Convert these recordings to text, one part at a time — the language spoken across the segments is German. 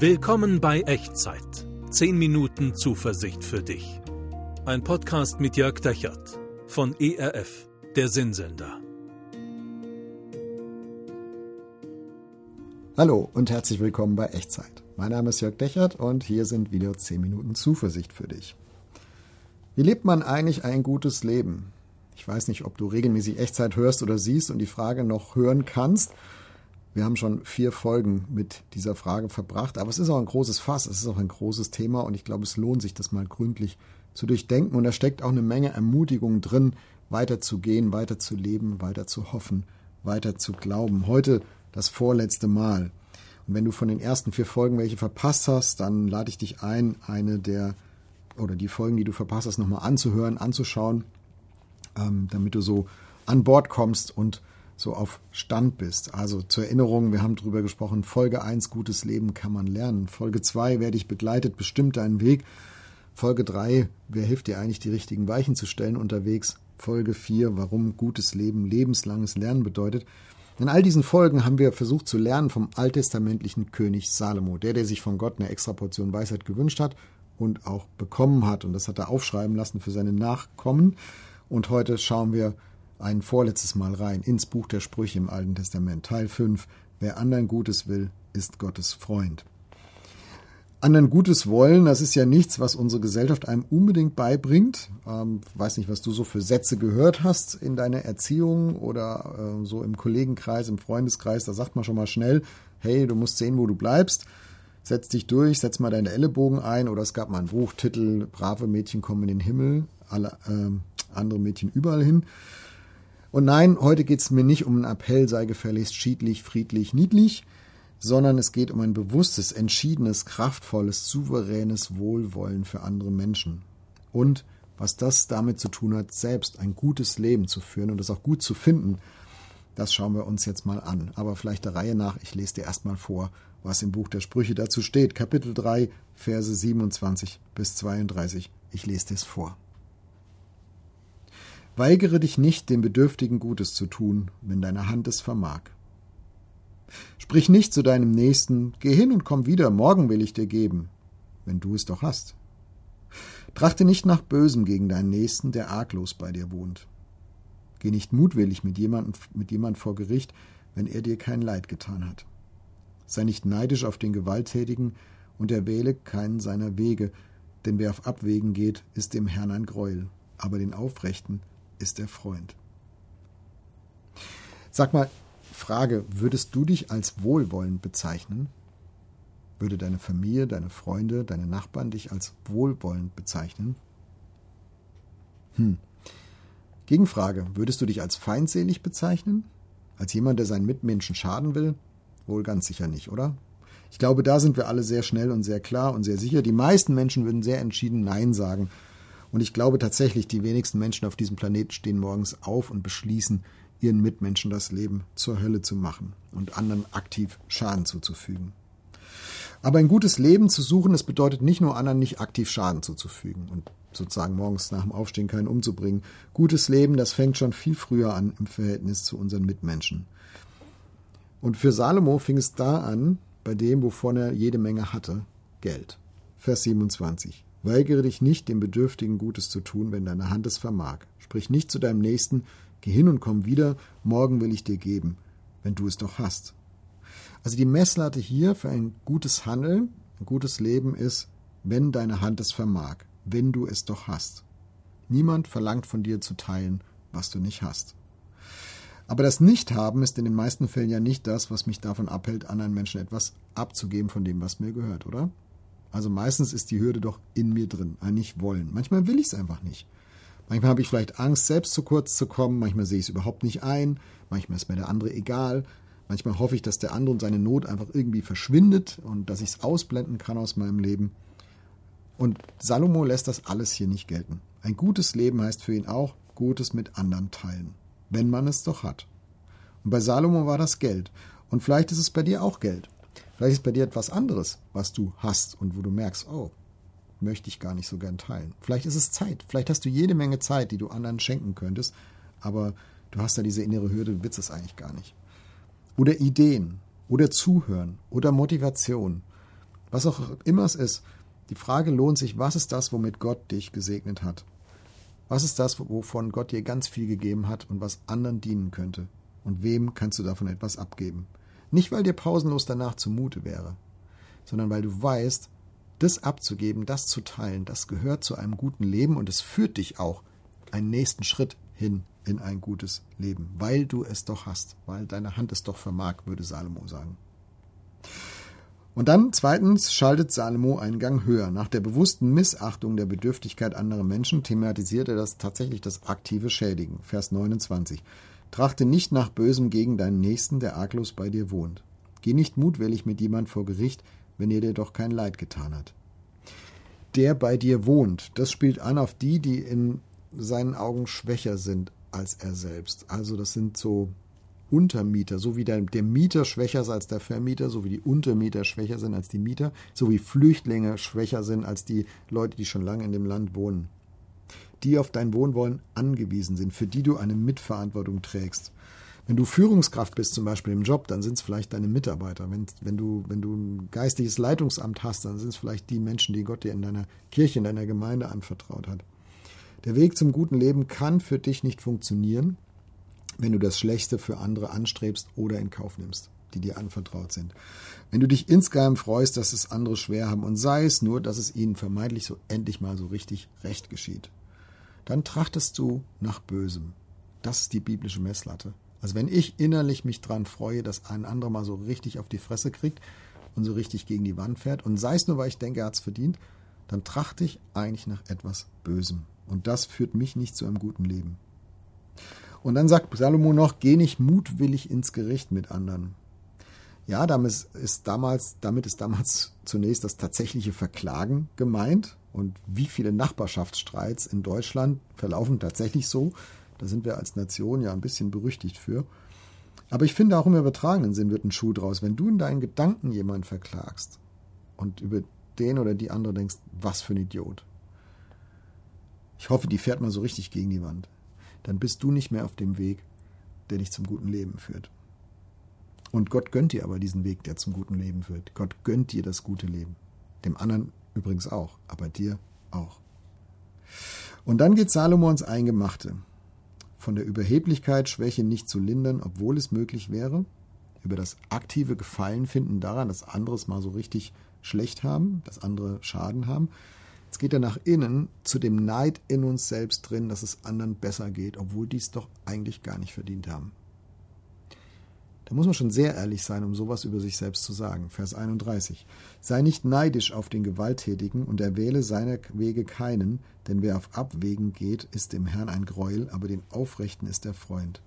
Willkommen bei Echtzeit. 10 Minuten Zuversicht für dich. Ein Podcast mit Jörg Dechert von ERF, der Sinnsender. Hallo und herzlich willkommen bei Echtzeit. Mein Name ist Jörg Dechert und hier sind wieder 10 Minuten Zuversicht für dich. Wie lebt man eigentlich ein gutes Leben? Ich weiß nicht, ob du regelmäßig Echtzeit hörst oder siehst und die Frage noch hören kannst. Wir haben schon vier Folgen mit dieser Frage verbracht, aber es ist auch ein großes Fass, es ist auch ein großes Thema und ich glaube, es lohnt sich, das mal gründlich zu durchdenken und da steckt auch eine Menge Ermutigung drin, weiterzugehen, weiterzuleben, weiter zu hoffen, weiter zu glauben. Heute das vorletzte Mal. Und wenn du von den ersten vier Folgen welche verpasst hast, dann lade ich dich ein, eine der oder die Folgen, die du verpasst hast, nochmal anzuhören, anzuschauen, ähm, damit du so an Bord kommst und so auf Stand bist. Also zur Erinnerung, wir haben darüber gesprochen, Folge 1, gutes Leben kann man lernen. Folge 2, wer dich begleitet, bestimmt deinen Weg. Folge 3, wer hilft dir eigentlich, die richtigen Weichen zu stellen unterwegs. Folge 4, warum gutes Leben lebenslanges Lernen bedeutet. In all diesen Folgen haben wir versucht zu lernen vom alttestamentlichen König Salomo, der, der sich von Gott eine extra Portion Weisheit gewünscht hat und auch bekommen hat. Und das hat er aufschreiben lassen für seine Nachkommen. Und heute schauen wir ein vorletztes Mal rein ins Buch der Sprüche im Alten Testament, Teil 5. Wer anderen Gutes will, ist Gottes Freund. Anderen Gutes wollen, das ist ja nichts, was unsere Gesellschaft einem unbedingt beibringt. Ähm, weiß nicht, was du so für Sätze gehört hast in deiner Erziehung oder äh, so im Kollegenkreis, im Freundeskreis. Da sagt man schon mal schnell, hey, du musst sehen, wo du bleibst. Setz dich durch, setz mal deine Ellenbogen ein. Oder es gab mal einen Buchtitel, Brave Mädchen kommen in den Himmel, alle äh, andere Mädchen überall hin. Und nein, heute geht es mir nicht um einen Appell, sei gefälligst schiedlich, friedlich, niedlich, sondern es geht um ein bewusstes, entschiedenes, kraftvolles, souveränes Wohlwollen für andere Menschen. Und was das damit zu tun hat, selbst ein gutes Leben zu führen und es auch gut zu finden, das schauen wir uns jetzt mal an. Aber vielleicht der Reihe nach, ich lese dir erstmal vor, was im Buch der Sprüche dazu steht. Kapitel 3, Verse 27 bis 32. Ich lese dir es vor. Weigere dich nicht, dem Bedürftigen Gutes zu tun, wenn deine Hand es vermag. Sprich nicht zu deinem Nächsten, geh hin und komm wieder, morgen will ich dir geben, wenn du es doch hast. Trachte nicht nach Bösem gegen deinen Nächsten, der arglos bei dir wohnt. Geh nicht mutwillig mit jemandem mit jemand vor Gericht, wenn er dir kein Leid getan hat. Sei nicht neidisch auf den Gewalttätigen und erwähle keinen seiner Wege, denn wer auf Abwägen geht, ist dem Herrn ein Greuel, aber den Aufrechten ist der Freund. Sag mal, Frage, würdest du dich als wohlwollend bezeichnen? Würde deine Familie, deine Freunde, deine Nachbarn dich als wohlwollend bezeichnen? Hm. Gegenfrage, würdest du dich als feindselig bezeichnen? Als jemand, der seinen Mitmenschen schaden will? Wohl ganz sicher nicht, oder? Ich glaube, da sind wir alle sehr schnell und sehr klar und sehr sicher. Die meisten Menschen würden sehr entschieden Nein sagen und ich glaube tatsächlich, die wenigsten Menschen auf diesem Planeten stehen morgens auf und beschließen, ihren Mitmenschen das Leben zur Hölle zu machen und anderen aktiv Schaden zuzufügen. Aber ein gutes Leben zu suchen, das bedeutet nicht nur anderen nicht aktiv Schaden zuzufügen und sozusagen morgens nach dem Aufstehen keinen umzubringen. Gutes Leben, das fängt schon viel früher an im Verhältnis zu unseren Mitmenschen. Und für Salomo fing es da an, bei dem, wovon er jede Menge hatte, Geld. Vers 27. Weigere dich nicht, dem Bedürftigen Gutes zu tun, wenn deine Hand es vermag. Sprich nicht zu deinem Nächsten, geh hin und komm wieder, morgen will ich dir geben, wenn du es doch hast. Also die Messlatte hier für ein gutes Handeln, ein gutes Leben ist, wenn deine Hand es vermag, wenn du es doch hast. Niemand verlangt von dir zu teilen, was du nicht hast. Aber das Nichthaben ist in den meisten Fällen ja nicht das, was mich davon abhält, anderen Menschen etwas abzugeben von dem, was mir gehört, oder? Also meistens ist die Hürde doch in mir drin, ein nicht wollen. Manchmal will ich es einfach nicht. Manchmal habe ich vielleicht Angst, selbst zu kurz zu kommen, manchmal sehe ich es überhaupt nicht ein, manchmal ist mir der andere egal, manchmal hoffe ich, dass der andere und seine Not einfach irgendwie verschwindet und dass ich es ausblenden kann aus meinem Leben. Und Salomo lässt das alles hier nicht gelten. Ein gutes Leben heißt für ihn auch Gutes mit anderen teilen, wenn man es doch hat. Und bei Salomo war das Geld. Und vielleicht ist es bei dir auch Geld. Vielleicht ist bei dir etwas anderes, was du hast und wo du merkst, oh, möchte ich gar nicht so gern teilen. Vielleicht ist es Zeit. Vielleicht hast du jede Menge Zeit, die du anderen schenken könntest, aber du hast da diese innere Hürde, du willst es eigentlich gar nicht. Oder Ideen oder Zuhören oder Motivation. Was auch immer es ist, die Frage lohnt sich, was ist das, womit Gott dich gesegnet hat? Was ist das, wovon Gott dir ganz viel gegeben hat und was anderen dienen könnte? Und wem kannst du davon etwas abgeben? Nicht, weil dir pausenlos danach zumute wäre, sondern weil du weißt, das abzugeben, das zu teilen, das gehört zu einem guten Leben und es führt dich auch einen nächsten Schritt hin in ein gutes Leben, weil du es doch hast, weil deine Hand es doch vermag, würde Salomo sagen. Und dann zweitens schaltet Salomo einen Gang höher. Nach der bewussten Missachtung der Bedürftigkeit anderer Menschen thematisiert er das tatsächlich das aktive Schädigen. Vers 29. Trachte nicht nach Bösem gegen deinen Nächsten, der arglos bei dir wohnt. Geh nicht mutwillig mit jemand vor Gericht, wenn er dir doch kein Leid getan hat. Der bei dir wohnt, das spielt an auf die, die in seinen Augen schwächer sind als er selbst. Also das sind so Untermieter, so wie der, der Mieter schwächer ist als der Vermieter, so wie die Untermieter schwächer sind als die Mieter, so wie Flüchtlinge schwächer sind als die Leute, die schon lange in dem Land wohnen. Die auf dein Wohnwollen angewiesen sind, für die du eine Mitverantwortung trägst. Wenn du Führungskraft bist, zum Beispiel im Job, dann sind es vielleicht deine Mitarbeiter. Wenn, wenn, du, wenn du ein geistliches Leitungsamt hast, dann sind es vielleicht die Menschen, die Gott dir in deiner Kirche, in deiner Gemeinde anvertraut hat. Der Weg zum guten Leben kann für dich nicht funktionieren, wenn du das Schlechte für andere anstrebst oder in Kauf nimmst, die dir anvertraut sind. Wenn du dich insgeheim freust, dass es andere schwer haben und sei es nur, dass es ihnen vermeintlich so endlich mal so richtig recht geschieht, dann trachtest du nach Bösem. Das ist die biblische Messlatte. Also wenn ich innerlich mich dran freue, dass ein anderer mal so richtig auf die Fresse kriegt und so richtig gegen die Wand fährt und sei es nur, weil ich denke, er hat es verdient, dann trachte ich eigentlich nach etwas Bösem. Und das führt mich nicht zu einem guten Leben. Und dann sagt Salomo noch, geh nicht mutwillig ins Gericht mit anderen. Ja, damit ist damals, damit ist damals zunächst das tatsächliche Verklagen gemeint. Und wie viele Nachbarschaftsstreits in Deutschland verlaufen tatsächlich so? Da sind wir als Nation ja ein bisschen berüchtigt für. Aber ich finde auch im übertragenen Sinn wird ein Schuh draus. Wenn du in deinen Gedanken jemanden verklagst und über den oder die andere denkst, was für ein Idiot. Ich hoffe, die fährt mal so richtig gegen die Wand. Dann bist du nicht mehr auf dem Weg, der dich zum guten Leben führt. Und Gott gönnt dir aber diesen Weg, der zum guten Leben führt. Gott gönnt dir das gute Leben. Dem anderen übrigens auch, aber dir auch. Und dann geht Salomo ins Eingemachte. Von der Überheblichkeit, Schwäche nicht zu lindern, obwohl es möglich wäre. Über das aktive Gefallen finden daran, dass andere es mal so richtig schlecht haben, dass andere Schaden haben. Jetzt geht er nach innen zu dem Neid in uns selbst drin, dass es anderen besser geht, obwohl die es doch eigentlich gar nicht verdient haben. Da muss man schon sehr ehrlich sein, um sowas über sich selbst zu sagen. Vers 31. Sei nicht neidisch auf den Gewalttätigen und erwähle seiner Wege keinen, denn wer auf Abwägen geht, ist dem Herrn ein Gräuel, aber den Aufrechten ist der Freund.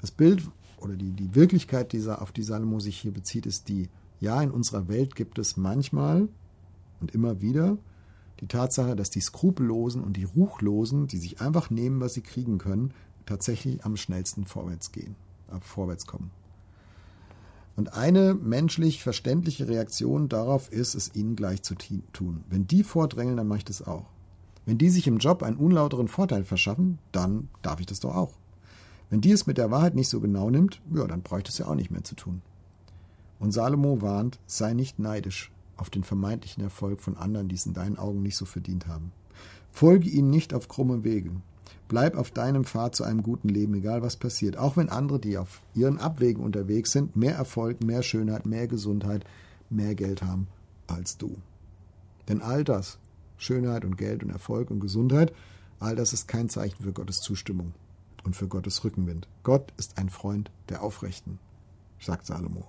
Das Bild oder die, die Wirklichkeit, die, auf die Salomo sich hier bezieht, ist die, ja, in unserer Welt gibt es manchmal und immer wieder die Tatsache, dass die Skrupellosen und die Ruchlosen, die sich einfach nehmen, was sie kriegen können, tatsächlich am schnellsten vorwärts gehen, vorwärts kommen. Und eine menschlich verständliche Reaktion darauf ist, es ihnen gleich zu tun. Wenn die vordrängeln, dann mache ich das auch. Wenn die sich im Job einen unlauteren Vorteil verschaffen, dann darf ich das doch auch. Wenn die es mit der Wahrheit nicht so genau nimmt, ja, dann ich das ja auch nicht mehr zu tun. Und Salomo warnt, sei nicht neidisch, auf den vermeintlichen Erfolg von anderen, die es in deinen Augen nicht so verdient haben. Folge ihnen nicht auf krumme Wege. Bleib auf deinem Pfad zu einem guten Leben, egal was passiert. Auch wenn andere, die auf ihren Abwegen unterwegs sind, mehr Erfolg, mehr Schönheit, mehr Gesundheit, mehr Geld haben als du. Denn all das, Schönheit und Geld und Erfolg und Gesundheit, all das ist kein Zeichen für Gottes Zustimmung und für Gottes Rückenwind. Gott ist ein Freund der Aufrechten, sagt Salomo.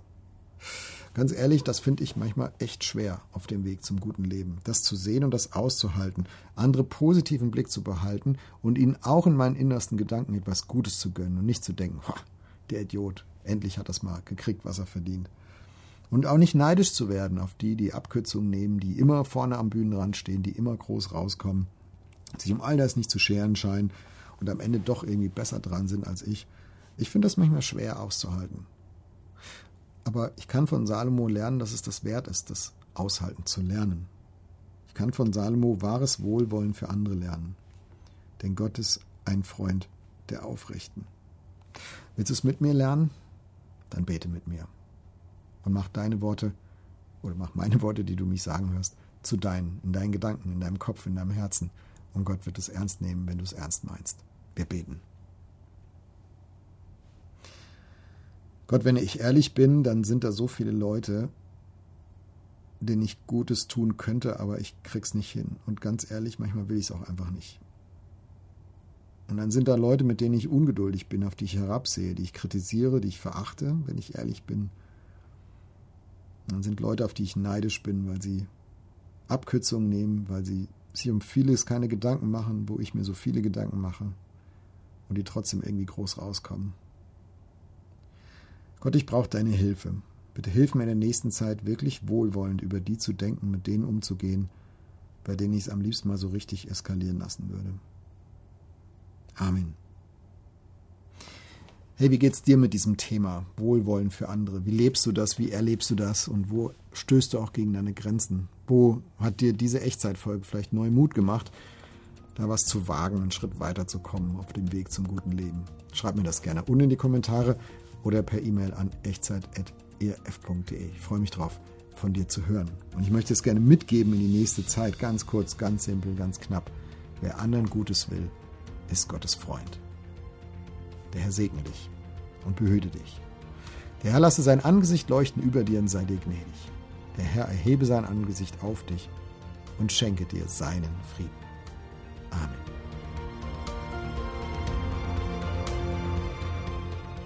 Ganz ehrlich, das finde ich manchmal echt schwer auf dem Weg zum guten Leben. Das zu sehen und das auszuhalten, andere positiv im Blick zu behalten und ihnen auch in meinen innersten Gedanken etwas Gutes zu gönnen und nicht zu denken, der Idiot, endlich hat das mal gekriegt, was er verdient. Und auch nicht neidisch zu werden auf die, die Abkürzungen nehmen, die immer vorne am Bühnenrand stehen, die immer groß rauskommen, sich um all das nicht zu scheren scheinen und am Ende doch irgendwie besser dran sind als ich. Ich finde das manchmal schwer auszuhalten. Aber ich kann von Salomo lernen, dass es das wert ist, das aushalten zu lernen. Ich kann von Salomo wahres Wohlwollen für andere lernen. Denn Gott ist ein Freund der Aufrechten. Willst du es mit mir lernen? Dann bete mit mir. Und mach deine Worte oder mach meine Worte, die du mich sagen hörst, zu deinen, in deinen Gedanken, in deinem Kopf, in deinem Herzen. Und Gott wird es ernst nehmen, wenn du es ernst meinst. Wir beten. Gott, wenn ich ehrlich bin, dann sind da so viele Leute, denen ich Gutes tun könnte, aber ich krieg's nicht hin. Und ganz ehrlich, manchmal will ich es auch einfach nicht. Und dann sind da Leute, mit denen ich ungeduldig bin, auf die ich herabsehe, die ich kritisiere, die ich verachte, wenn ich ehrlich bin. Dann sind Leute, auf die ich neidisch bin, weil sie Abkürzungen nehmen, weil sie sich um vieles keine Gedanken machen, wo ich mir so viele Gedanken mache und die trotzdem irgendwie groß rauskommen. Gott, ich brauche deine Hilfe. Bitte hilf mir in der nächsten Zeit wirklich wohlwollend über die zu denken, mit denen umzugehen, bei denen ich es am liebsten mal so richtig eskalieren lassen würde. Amen. Hey, wie geht's dir mit diesem Thema Wohlwollen für andere? Wie lebst du das? Wie erlebst du das? Und wo stößt du auch gegen deine Grenzen? Wo hat dir diese Echtzeitfolge vielleicht neu Mut gemacht, da was zu wagen, einen Schritt weiterzukommen auf dem Weg zum guten Leben? Schreib mir das gerne unten in die Kommentare oder per E-Mail an echtzeit.erf.de. Ich freue mich drauf, von dir zu hören. Und ich möchte es gerne mitgeben in die nächste Zeit, ganz kurz, ganz simpel, ganz knapp. Wer anderen Gutes will, ist Gottes Freund. Der Herr segne dich und behüte dich. Der Herr lasse sein Angesicht leuchten über dir und sei dir gnädig. Der Herr erhebe sein Angesicht auf dich und schenke dir seinen Frieden. Amen.